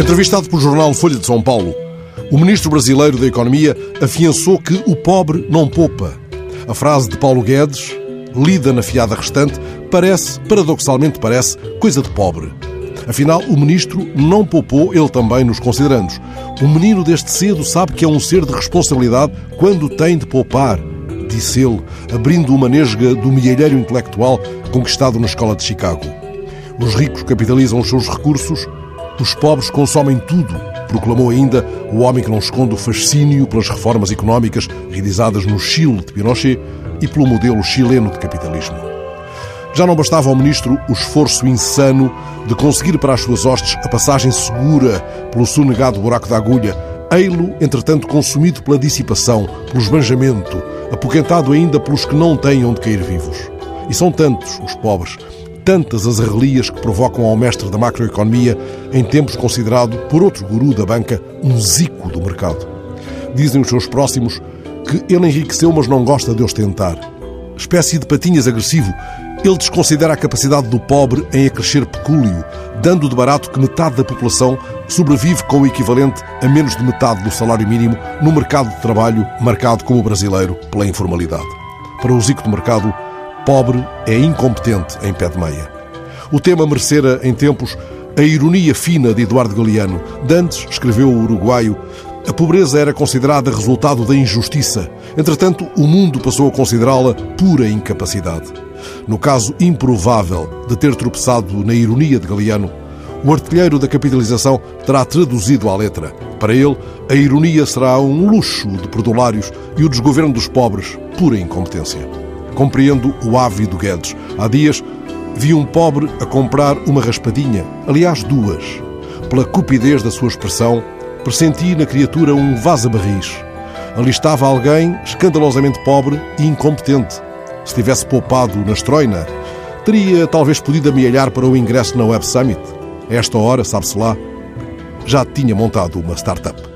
Entrevistado pelo jornal Folha de São Paulo, o ministro brasileiro da Economia afiançou que o pobre não poupa. A frase de Paulo Guedes, lida na fiada restante, parece, paradoxalmente parece, coisa de pobre. Afinal, o ministro não poupou ele também nos considerandos. O menino deste cedo sabe que é um ser de responsabilidade quando tem de poupar, disse ele, abrindo uma nesga do milheiro intelectual conquistado na escola de Chicago. Os ricos capitalizam os seus recursos, os pobres consomem tudo, proclamou ainda o homem que não esconde o fascínio pelas reformas económicas realizadas no Chile de Pinochet e pelo modelo chileno de capitalismo. Já não bastava ao ministro o esforço insano de conseguir para as suas hostes a passagem segura pelo sonegado buraco da agulha, ei-lo, entretanto, consumido pela dissipação, pelo esbanjamento, apoquentado ainda pelos que não têm onde cair vivos. E são tantos os pobres, tantas as arrelias que provocam ao mestre da macroeconomia, em tempos considerado, por outro guru da banca, um zico do mercado. Dizem os seus próximos que ele enriqueceu, mas não gosta de ostentar. Espécie de patinhas agressivo, ele desconsidera a capacidade do pobre em acrescer pecúlio, dando de barato que metade da população sobrevive com o equivalente a menos de metade do salário mínimo no mercado de trabalho marcado como brasileiro pela informalidade. Para o Zico do mercado, pobre é incompetente em pé de meia. O tema merecera, em tempos, a ironia fina de Eduardo Galeano. Dantes, escreveu o uruguaio, a pobreza era considerada resultado da injustiça. Entretanto, o mundo passou a considerá-la pura incapacidade. No caso improvável de ter tropeçado na ironia de Galeano, o artilheiro da capitalização terá traduzido à letra. Para ele, a ironia será um luxo de perdulários e o desgoverno dos pobres, pura incompetência. Compreendo o ávido Guedes. Há dias vi um pobre a comprar uma raspadinha, aliás, duas. Pela cupidez da sua expressão, pressenti na criatura um vaza-barris. Ali estava alguém escandalosamente pobre e incompetente se tivesse poupado na Estroina, teria talvez podido amealhar para o ingresso na Web Summit. A esta hora, sabe-se lá, já tinha montado uma startup.